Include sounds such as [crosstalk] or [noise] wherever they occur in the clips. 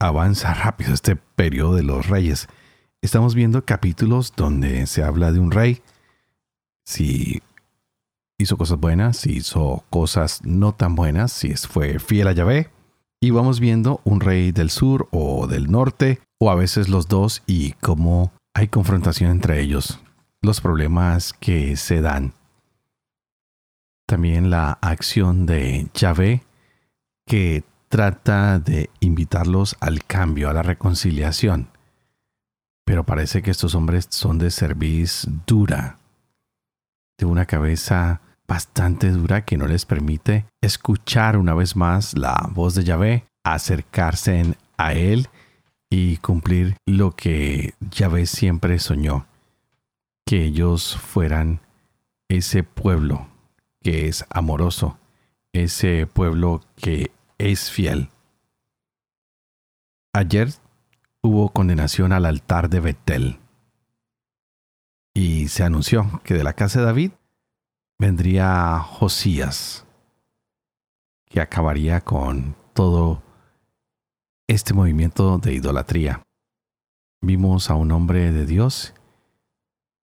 avanza rápido este periodo de los reyes. Estamos viendo capítulos donde se habla de un rey, si hizo cosas buenas, si hizo cosas no tan buenas, si fue fiel a Yahvé. Y vamos viendo un rey del sur o del norte, o a veces los dos, y cómo hay confrontación entre ellos, los problemas que se dan. También la acción de Yahvé, que trata de invitarlos al cambio, a la reconciliación. Pero parece que estos hombres son de cerviz dura, de una cabeza bastante dura que no les permite escuchar una vez más la voz de Yahvé, acercarse a Él y cumplir lo que Yahvé siempre soñó, que ellos fueran ese pueblo que es amoroso, ese pueblo que es fiel. Ayer hubo condenación al altar de Betel y se anunció que de la casa de David vendría Josías, que acabaría con todo este movimiento de idolatría. Vimos a un hombre de Dios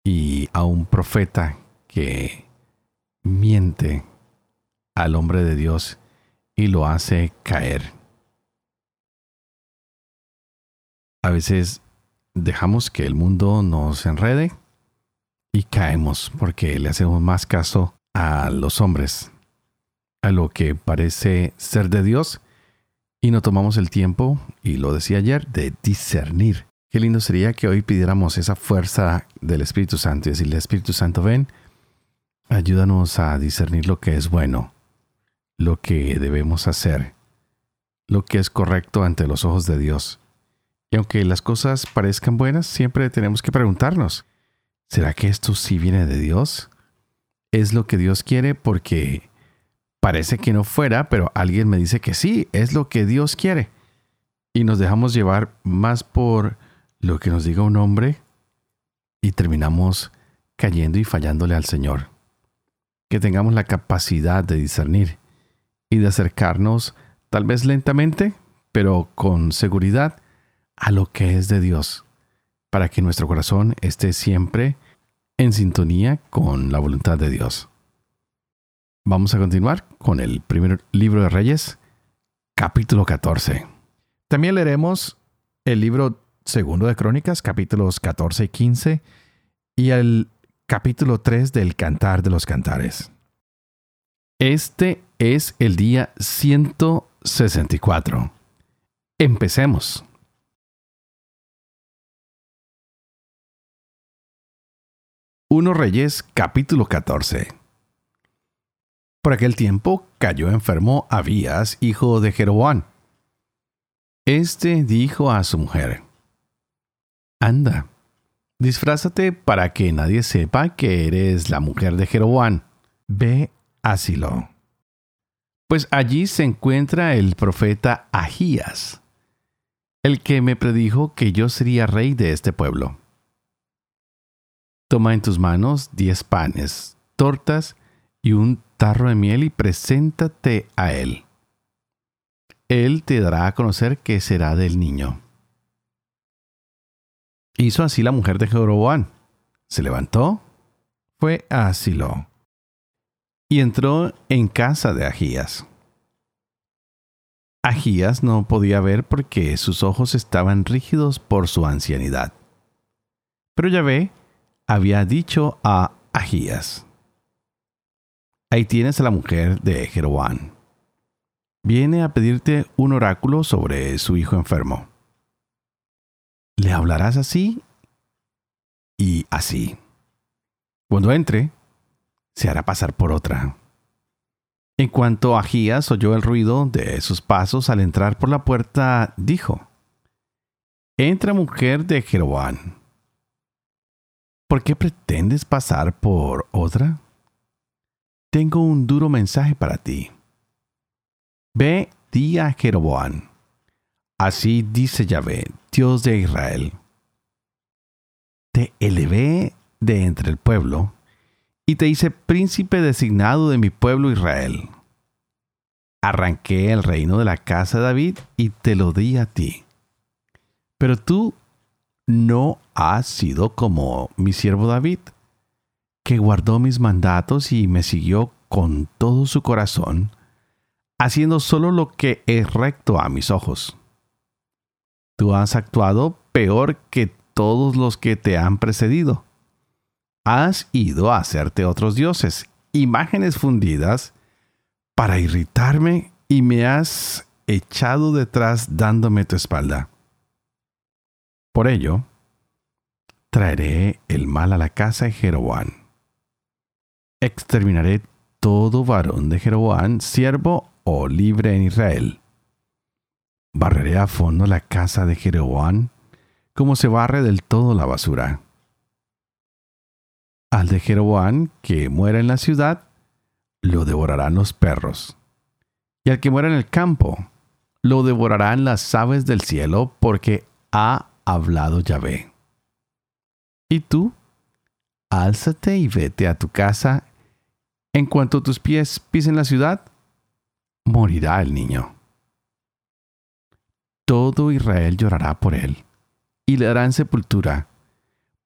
y a un profeta que miente al hombre de Dios y lo hace caer. A veces dejamos que el mundo nos enrede y caemos porque le hacemos más caso a los hombres, a lo que parece ser de Dios y no tomamos el tiempo, y lo decía ayer, de discernir. Qué lindo sería que hoy pidiéramos esa fuerza del Espíritu Santo y decirle, Espíritu Santo, ven, ayúdanos a discernir lo que es bueno lo que debemos hacer, lo que es correcto ante los ojos de Dios. Y aunque las cosas parezcan buenas, siempre tenemos que preguntarnos, ¿será que esto sí viene de Dios? ¿Es lo que Dios quiere? Porque parece que no fuera, pero alguien me dice que sí, es lo que Dios quiere. Y nos dejamos llevar más por lo que nos diga un hombre y terminamos cayendo y fallándole al Señor. Que tengamos la capacidad de discernir y de acercarnos, tal vez lentamente, pero con seguridad, a lo que es de Dios, para que nuestro corazón esté siempre en sintonía con la voluntad de Dios. Vamos a continuar con el primer libro de Reyes, capítulo 14. También leeremos el libro segundo de Crónicas, capítulos 14 y 15, y el capítulo 3 del Cantar de los Cantares. Este es el día 164. Empecemos. Uno Reyes capítulo 14. Por aquel tiempo cayó enfermo Abías, hijo de Jeroboam. Este dijo a su mujer, Anda, disfrázate para que nadie sepa que eres la mujer de Jeroboam. Ve Asilo. Pues allí se encuentra el profeta Ahías, el que me predijo que yo sería rey de este pueblo. Toma en tus manos diez panes, tortas y un tarro de miel y preséntate a él. Él te dará a conocer que será del niño. Hizo así la mujer de Jeroboam. Se levantó, fue a Asilo y entró en casa de Agías. Agías no podía ver porque sus ojos estaban rígidos por su ancianidad. Pero Yahvé había dicho a Agías, Ahí tienes a la mujer de Jeroboam. Viene a pedirte un oráculo sobre su hijo enfermo. Le hablarás así y así. Cuando entre, se hará pasar por otra. En cuanto Agías oyó el ruido de sus pasos al entrar por la puerta, dijo, Entra mujer de Jeroboam. ¿Por qué pretendes pasar por otra? Tengo un duro mensaje para ti. Ve, di a Jeroboam. Así dice Yahvé, Dios de Israel. Te elevé de entre el pueblo y te hice príncipe designado de mi pueblo Israel. Arranqué el reino de la casa de David y te lo di a ti. Pero tú no has sido como mi siervo David, que guardó mis mandatos y me siguió con todo su corazón, haciendo solo lo que es recto a mis ojos. Tú has actuado peor que todos los que te han precedido. Has ido a hacerte otros dioses, imágenes fundidas, para irritarme y me has echado detrás dándome tu espalda. Por ello, traeré el mal a la casa de Jeroboam. Exterminaré todo varón de Jeroboam, siervo o libre en Israel. Barreré a fondo la casa de Jeroboam como se barre del todo la basura. Al de Jeroboam que muera en la ciudad, lo devorarán los perros. Y al que muera en el campo, lo devorarán las aves del cielo, porque ha hablado Yahvé. Y tú, álzate y vete a tu casa. En cuanto tus pies pisen la ciudad, morirá el niño. Todo Israel llorará por él, y le darán sepultura,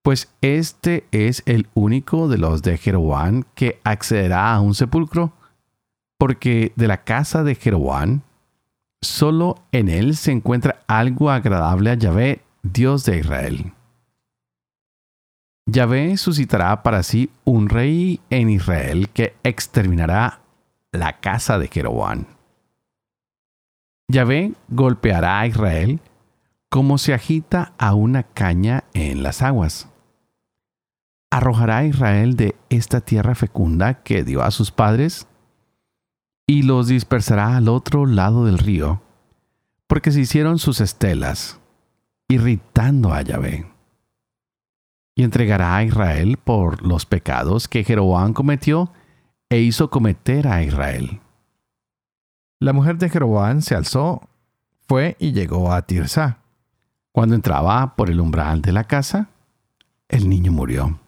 pues este es el único de los de Jeroboam que accederá a un sepulcro, porque de la casa de Jeroboam, solo en él se encuentra algo agradable a Yahvé Dios de Israel. Yahvé suscitará para sí un rey en Israel que exterminará la casa de Jeroboam. Yahvé golpeará a Israel como se agita a una caña en las aguas. Arrojará a Israel de esta tierra fecunda que dio a sus padres y los dispersará al otro lado del río, porque se hicieron sus estelas irritando a Yahvé. Y entregará a Israel por los pecados que Jeroboam cometió e hizo cometer a Israel. La mujer de Jeroboam se alzó, fue y llegó a Tirsa. Cuando entraba por el umbral de la casa, el niño murió.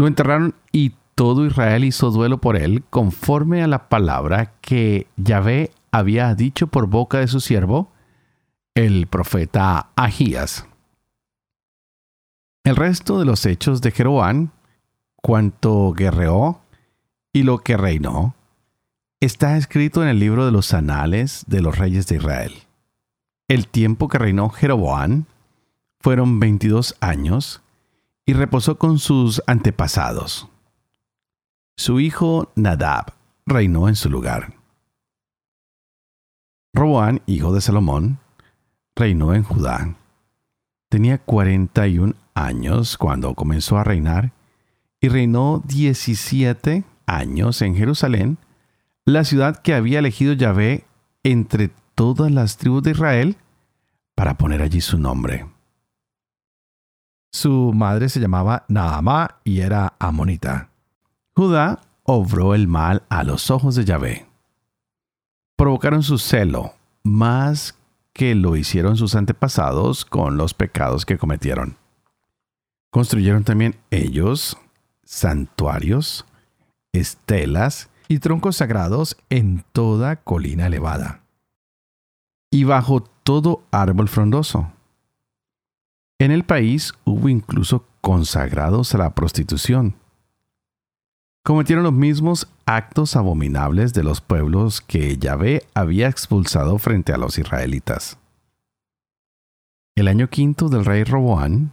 Lo enterraron y todo Israel hizo duelo por él conforme a la palabra que Yahvé había dicho por boca de su siervo, el profeta Agías. El resto de los hechos de Jeroboam, cuanto guerreó y lo que reinó, está escrito en el libro de los anales de los reyes de Israel. El tiempo que reinó Jeroboam fueron 22 años y reposó con sus antepasados. Su hijo Nadab reinó en su lugar. Roboán, hijo de Salomón, reinó en Judá. Tenía 41 años cuando comenzó a reinar y reinó 17 años en Jerusalén, la ciudad que había elegido Yahvé entre todas las tribus de Israel para poner allí su nombre. Su madre se llamaba Naamá y era amonita. Judá obró el mal a los ojos de Yahvé. Provocaron su celo más que lo hicieron sus antepasados con los pecados que cometieron. Construyeron también ellos santuarios, estelas y troncos sagrados en toda colina elevada y bajo todo árbol frondoso. En el país hubo incluso consagrados a la prostitución. Cometieron los mismos actos abominables de los pueblos que Yahvé había expulsado frente a los israelitas. El año quinto del rey Roboán,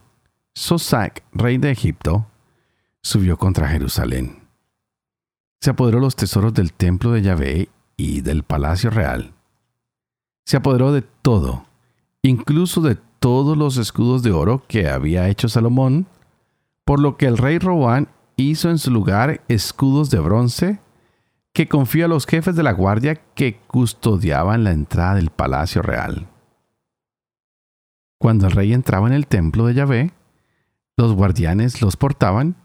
Sosac, rey de Egipto, subió contra Jerusalén. Se apoderó los tesoros del templo de Yahvé y del palacio real. Se apoderó de todo, incluso de todos los escudos de oro que había hecho Salomón, por lo que el rey Roboán hizo en su lugar escudos de bronce que confió a los jefes de la guardia que custodiaban la entrada del palacio real. Cuando el rey entraba en el templo de Yahvé, los guardianes los portaban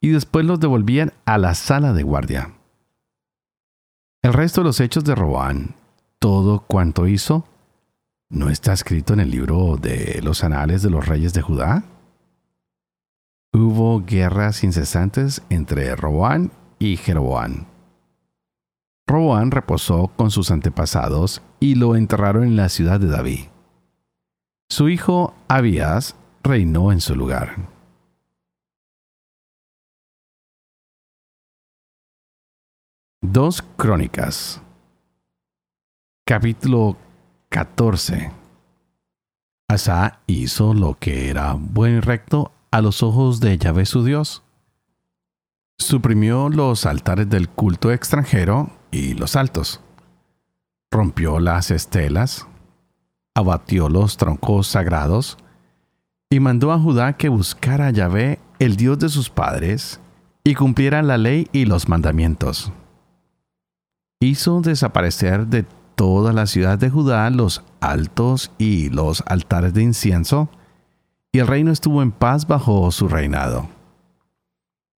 y después los devolvían a la sala de guardia. El resto de los hechos de Roán, todo cuanto hizo, ¿no está escrito en el libro de los anales de los reyes de Judá? Hubo guerras incesantes entre Roán y Jeroboán. Roboán reposó con sus antepasados y lo enterraron en la ciudad de David. Su hijo Abías reinó en su lugar. Dos Crónicas Capítulo 14 Asa hizo lo que era buen y recto a los ojos de Yahvé su Dios. Suprimió los altares del culto extranjero y los altos. Rompió las estelas, abatió los troncos sagrados y mandó a Judá que buscara a Yahvé, el Dios de sus padres, y cumpliera la ley y los mandamientos. Hizo desaparecer de toda la ciudad de Judá los altos y los altares de incienso, y el reino estuvo en paz bajo su reinado.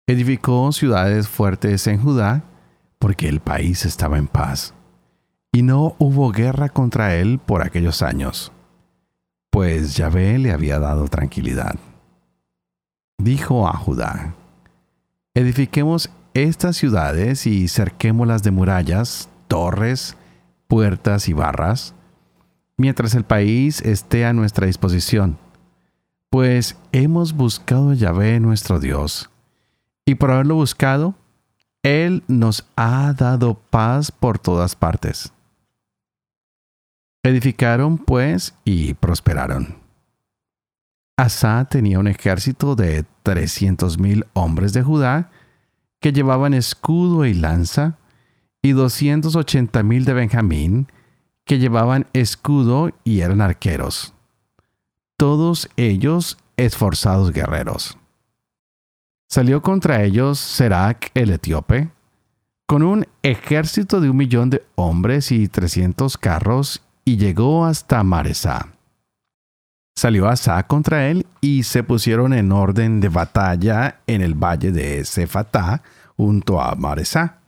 Edificó ciudades fuertes en Judá porque el país estaba en paz, y no hubo guerra contra él por aquellos años, pues Yahvé le había dado tranquilidad. Dijo a Judá, edifiquemos estas ciudades y cerquémoslas de murallas, torres, puertas y barras, mientras el país esté a nuestra disposición, pues hemos buscado a Yahvé nuestro Dios, y por haberlo buscado, él nos ha dado paz por todas partes. Edificaron, pues, y prosperaron. Asa tenía un ejército de trescientos mil hombres de Judá que llevaban escudo y lanza, y doscientos ochenta mil de Benjamín que llevaban escudo y eran arqueros. Todos ellos esforzados guerreros salió contra ellos Serac el etíope, con un ejército de un millón de hombres y trescientos carros, y llegó hasta Maresá. Salió Asa contra él y se pusieron en orden de batalla en el valle de Cefatá, junto a Maresá.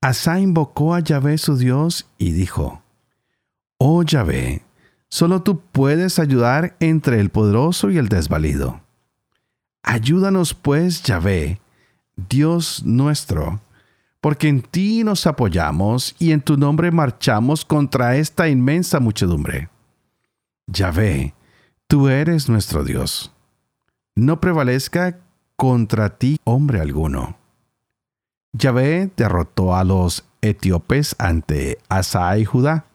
Asa invocó a Yahvé su Dios y dijo, Oh Yahvé, solo tú puedes ayudar entre el poderoso y el desvalido. Ayúdanos pues, Yahvé, Dios nuestro, porque en ti nos apoyamos y en tu nombre marchamos contra esta inmensa muchedumbre. Yahvé, tú eres nuestro Dios. No prevalezca contra ti hombre alguno. Yahvé derrotó a los etíopes ante Asa y Judá,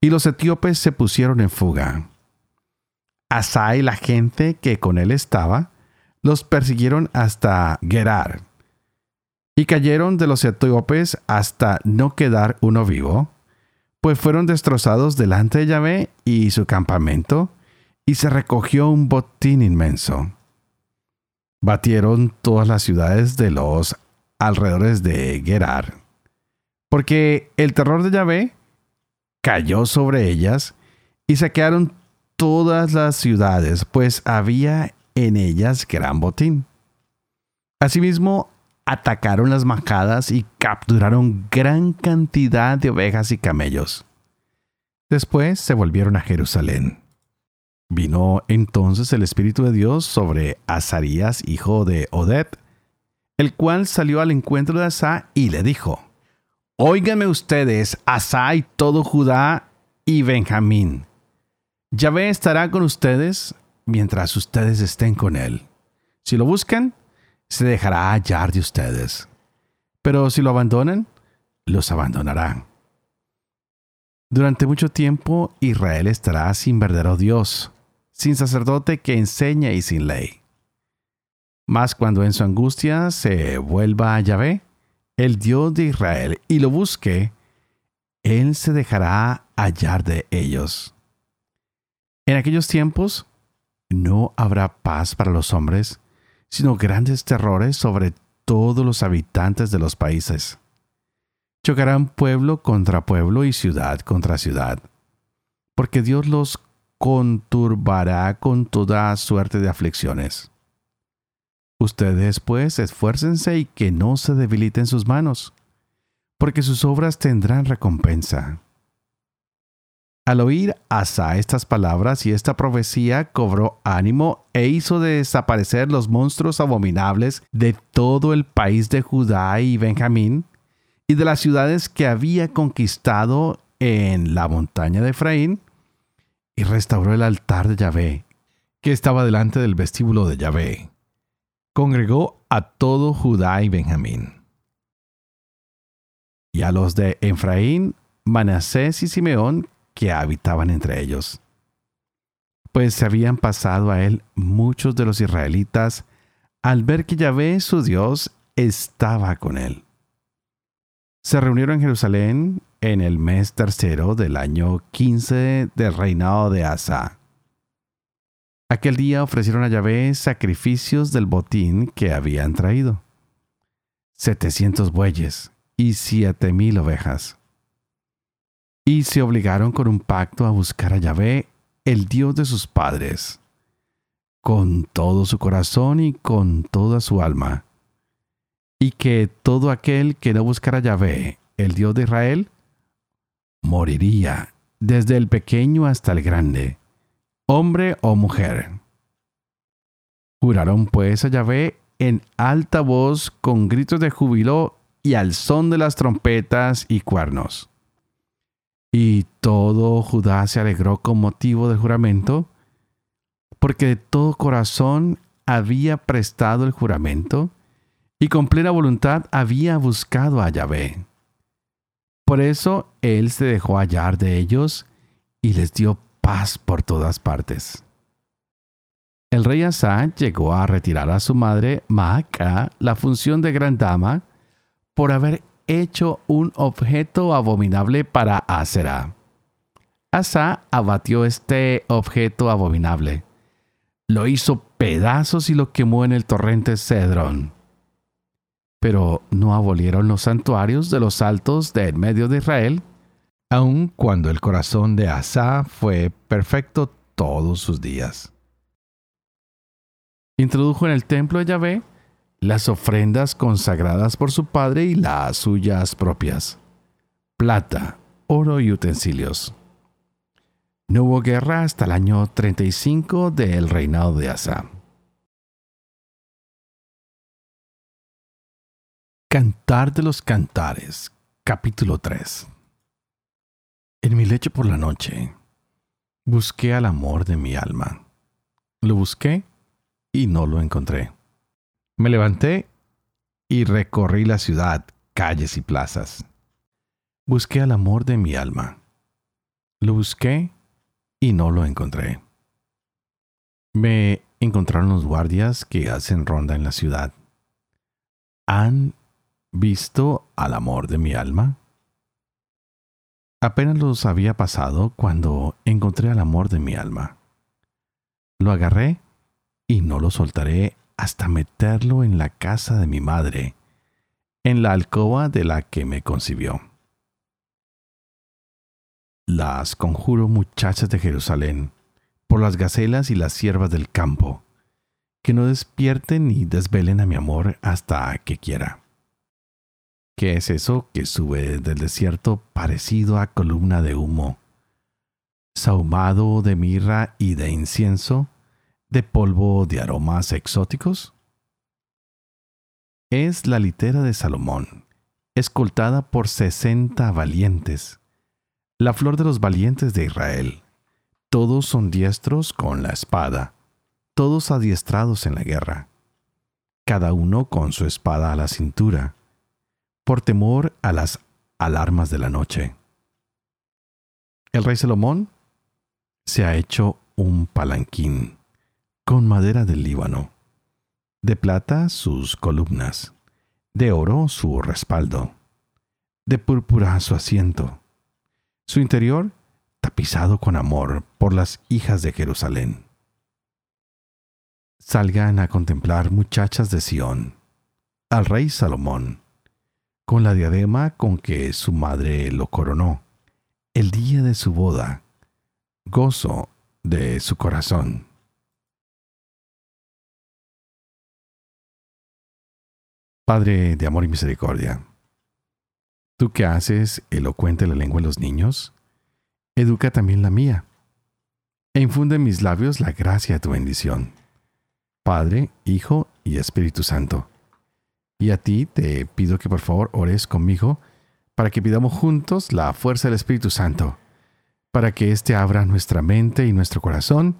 y los etíopes se pusieron en fuga. Asa y la gente que con él estaba los persiguieron hasta Gerar. Y cayeron de los etíopes hasta no quedar uno vivo, pues fueron destrozados delante de Yahvé y su campamento, y se recogió un botín inmenso. Batieron todas las ciudades de los alrededores de Gerar, porque el terror de Yahvé cayó sobre ellas y saquearon todas las ciudades, pues había en ellas gran botín. Asimismo, atacaron las majadas y capturaron gran cantidad de ovejas y camellos. Después se volvieron a Jerusalén. Vino entonces el Espíritu de Dios sobre Azarías, hijo de Oded, el cual salió al encuentro de Asa y le dijo, Óiganme ustedes, Asa y todo Judá y Benjamín. Yahvé estará con ustedes mientras ustedes estén con Él. Si lo buscan, se dejará hallar de ustedes. Pero si lo abandonan, los abandonarán. Durante mucho tiempo Israel estará sin verdadero Dios, sin sacerdote que enseñe y sin ley. Mas cuando en su angustia se vuelva a Yahvé, el Dios de Israel, y lo busque, Él se dejará hallar de ellos. En aquellos tiempos, no habrá paz para los hombres, sino grandes terrores sobre todos los habitantes de los países. Chocarán pueblo contra pueblo y ciudad contra ciudad, porque Dios los conturbará con toda suerte de aflicciones. Ustedes pues esfuércense y que no se debiliten sus manos, porque sus obras tendrán recompensa. Al oír Asa estas palabras y esta profecía, cobró ánimo e hizo desaparecer los monstruos abominables de todo el país de Judá y Benjamín, y de las ciudades que había conquistado en la montaña de Efraín, y restauró el altar de Yahvé, que estaba delante del vestíbulo de Yahvé. Congregó a todo Judá y Benjamín. Y a los de Efraín, Manasés y Simeón, que habitaban entre ellos. Pues se habían pasado a él muchos de los israelitas al ver que Yahvé, su Dios, estaba con él. Se reunieron en Jerusalén en el mes tercero del año 15 del reinado de Asa. Aquel día ofrecieron a Yahvé sacrificios del botín que habían traído. Setecientos bueyes y siete mil ovejas. Y se obligaron con un pacto a buscar a Yahvé, el Dios de sus padres, con todo su corazón y con toda su alma, y que todo aquel que no buscara a Yahvé, el Dios de Israel, moriría, desde el pequeño hasta el grande, hombre o mujer. Juraron pues a Yahvé en alta voz con gritos de júbilo y al son de las trompetas y cuernos. Y todo Judá se alegró con motivo del juramento, porque de todo corazón había prestado el juramento y con plena voluntad había buscado a Yahvé. Por eso él se dejó hallar de ellos y les dio paz por todas partes. El rey Asa llegó a retirar a su madre Maaca la función de gran dama por haber hecho un objeto abominable para Asera. Asa abatió este objeto abominable. Lo hizo pedazos y lo quemó en el torrente Cedrón. Pero no abolieron los santuarios de los altos de en medio de Israel, aun cuando el corazón de Asa fue perfecto todos sus días. Introdujo en el templo de Yahvé las ofrendas consagradas por su padre y las suyas propias, plata, oro y utensilios. No hubo guerra hasta el año 35 del reinado de Asa. Cantar de los Cantares, capítulo 3 En mi lecho por la noche, busqué al amor de mi alma. Lo busqué y no lo encontré. Me levanté y recorrí la ciudad, calles y plazas. Busqué al amor de mi alma. Lo busqué y no lo encontré. Me encontraron los guardias que hacen ronda en la ciudad. ¿Han visto al amor de mi alma? Apenas los había pasado cuando encontré al amor de mi alma. Lo agarré y no lo soltaré hasta meterlo en la casa de mi madre, en la alcoba de la que me concibió. Las conjuro muchachas de Jerusalén, por las gacelas y las siervas del campo, que no despierten ni desvelen a mi amor hasta que quiera. ¿Qué es eso que sube del desierto parecido a columna de humo, sahumado de mirra y de incienso, de polvo de aromas exóticos? Es la litera de Salomón, escoltada por sesenta valientes, la flor de los valientes de Israel. Todos son diestros con la espada, todos adiestrados en la guerra, cada uno con su espada a la cintura, por temor a las alarmas de la noche. El rey Salomón se ha hecho un palanquín con madera del Líbano, de plata sus columnas, de oro su respaldo, de púrpura su asiento, su interior tapizado con amor por las hijas de Jerusalén. Salgan a contemplar muchachas de Sión, al rey Salomón, con la diadema con que su madre lo coronó, el día de su boda, gozo de su corazón. Padre de amor y misericordia, tú que haces elocuente la lengua de los niños, educa también la mía, e infunde en mis labios la gracia de tu bendición. Padre, Hijo y Espíritu Santo. Y a ti te pido que por favor ores conmigo para que pidamos juntos la fuerza del Espíritu Santo, para que éste abra nuestra mente y nuestro corazón,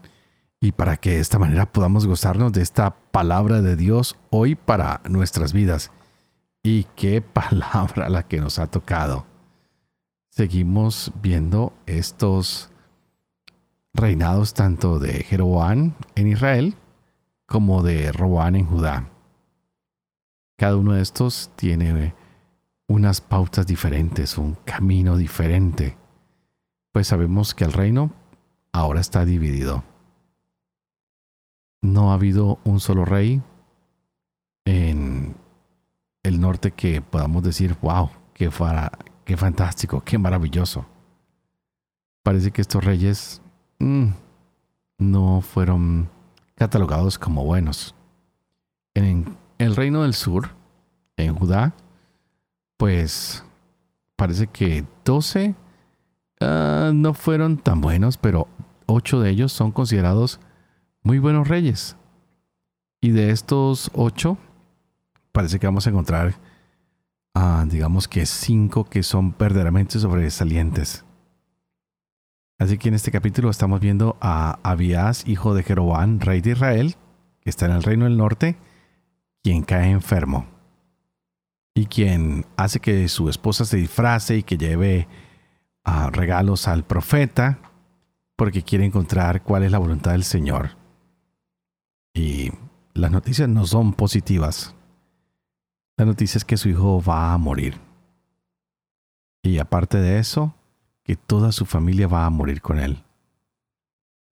y para que de esta manera podamos gozarnos de esta palabra de Dios hoy para nuestras vidas. Y qué [laughs] palabra la que nos ha tocado. Seguimos viendo estos reinados tanto de Jeroboam en Israel como de Roboán en Judá. Cada uno de estos tiene unas pautas diferentes, un camino diferente, pues sabemos que el reino ahora está dividido no ha habido un solo rey en el norte que podamos decir, wow, qué, qué fantástico, qué maravilloso. Parece que estos reyes mm, no fueron catalogados como buenos. En el reino del sur, en Judá, pues parece que 12 ah, no fueron tan buenos, pero 8 de ellos son considerados muy buenos reyes. Y de estos ocho, parece que vamos a encontrar, ah, digamos que cinco que son verdaderamente sobresalientes. Así que en este capítulo estamos viendo a Abías, hijo de Jeroboam, rey de Israel, que está en el reino del norte, quien cae enfermo. Y quien hace que su esposa se disfrace y que lleve ah, regalos al profeta, porque quiere encontrar cuál es la voluntad del Señor. Y las noticias no son positivas. La noticia es que su hijo va a morir. Y aparte de eso, que toda su familia va a morir con él.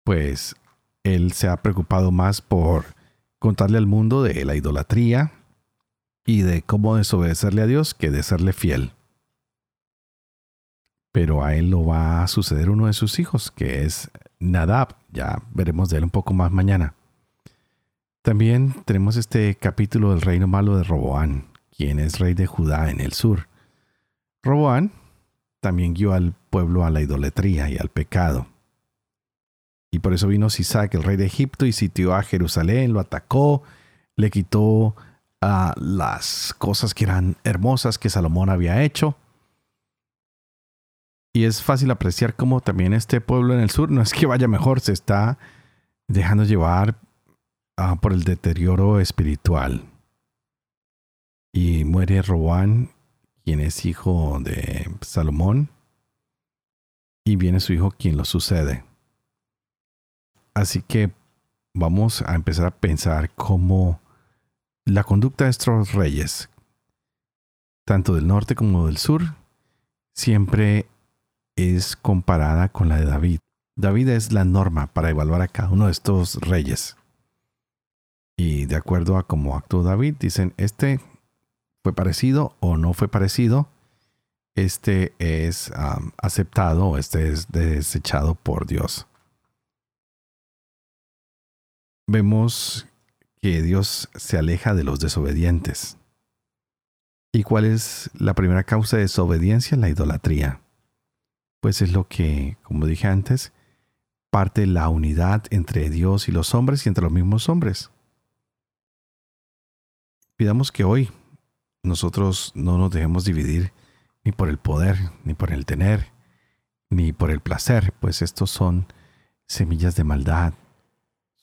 Pues él se ha preocupado más por contarle al mundo de la idolatría y de cómo desobedecerle a Dios que de serle fiel. Pero a él lo va a suceder uno de sus hijos, que es Nadab. Ya veremos de él un poco más mañana. También tenemos este capítulo del reino malo de Roboán, quien es rey de Judá en el sur. Roboán también guió al pueblo a la idolatría y al pecado. Y por eso vino Sisac, el rey de Egipto, y sitió a Jerusalén, lo atacó, le quitó a las cosas que eran hermosas que Salomón había hecho. Y es fácil apreciar cómo también este pueblo en el sur no es que vaya mejor, se está dejando llevar Ah, por el deterioro espiritual. Y muere Roboán, quien es hijo de Salomón, y viene su hijo quien lo sucede. Así que vamos a empezar a pensar cómo la conducta de estos reyes, tanto del norte como del sur, siempre es comparada con la de David. David es la norma para evaluar a cada uno de estos reyes. Y de acuerdo a cómo actuó David, dicen, este fue parecido o no fue parecido, este es aceptado este es desechado por Dios. Vemos que Dios se aleja de los desobedientes. ¿Y cuál es la primera causa de desobediencia? La idolatría. Pues es lo que, como dije antes, parte la unidad entre Dios y los hombres y entre los mismos hombres. Pidamos que hoy nosotros no nos dejemos dividir ni por el poder, ni por el tener, ni por el placer, pues estos son semillas de maldad,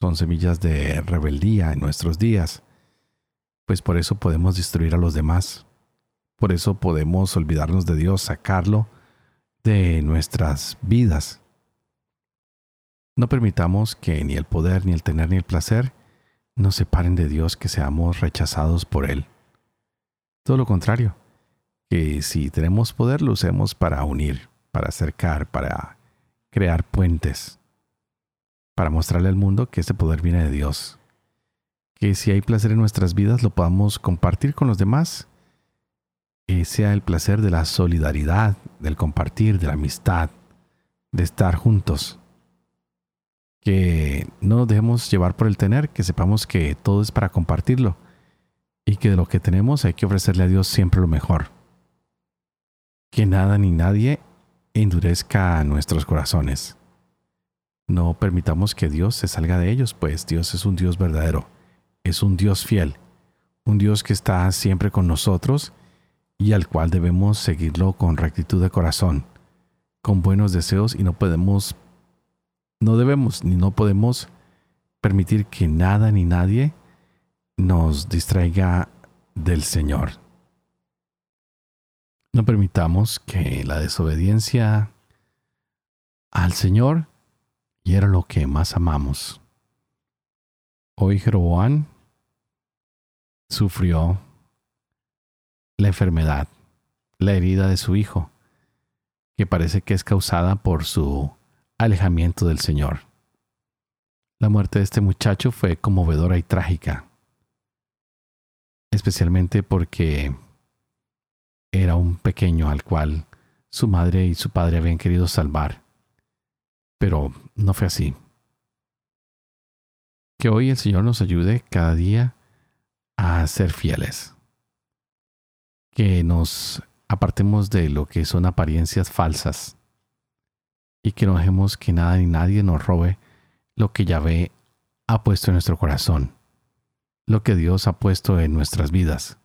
son semillas de rebeldía en nuestros días, pues por eso podemos destruir a los demás, por eso podemos olvidarnos de Dios, sacarlo de nuestras vidas. No permitamos que ni el poder, ni el tener, ni el placer nos separen de Dios, que seamos rechazados por Él. Todo lo contrario, que si tenemos poder lo usemos para unir, para acercar, para crear puentes, para mostrarle al mundo que este poder viene de Dios. Que si hay placer en nuestras vidas lo podamos compartir con los demás. Que sea el placer de la solidaridad, del compartir, de la amistad, de estar juntos Que no nos dejemos llevar por el tener, que sepamos que todo es para compartirlo y que de lo que tenemos hay que ofrecerle a Dios siempre lo mejor. Que nada ni nadie endurezca nuestros corazones. No permitamos que Dios se salga de ellos, pues Dios es un Dios verdadero, es un Dios fiel, un Dios que está siempre con nosotros y al cual debemos seguirlo con rectitud de corazón, con buenos deseos y no podemos, no debemos ni no podemos permitir que nada ni nadie nos distraiga del Señor. No permitamos que la desobediencia al Señor y era lo que más amamos. Hoy Jeroboam sufrió la enfermedad, la herida de su hijo, que parece que es causada por su alejamiento del Señor. La muerte de este muchacho fue conmovedora y trágica, especialmente porque era un pequeño al cual su madre y su padre habían querido salvar. Pero no fue así. Que hoy el Señor nos ayude cada día a ser fieles. Que nos apartemos de lo que son apariencias falsas y que no dejemos que nada ni nadie nos robe lo que Yahvé ha puesto en nuestro corazón, lo que Dios ha puesto en nuestras vidas,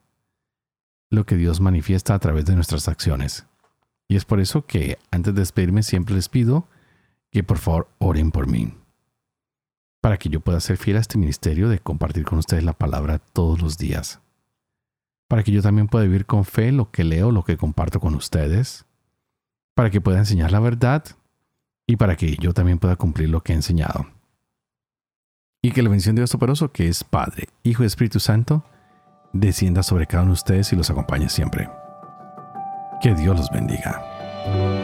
lo que Dios manifiesta a través de nuestras acciones. Y es por eso que antes de despedirme siempre les pido que por favor oren por mí, para que yo pueda ser fiel a este ministerio de compartir con ustedes la palabra todos los días, para que yo también pueda vivir con fe lo que leo, lo que comparto con ustedes, para que pueda enseñar la verdad y para que yo también pueda cumplir lo que he enseñado. Y que la bendición de Dios Toporoso, que es Padre, Hijo y Espíritu Santo, descienda sobre cada uno de ustedes y los acompañe siempre. Que Dios los bendiga.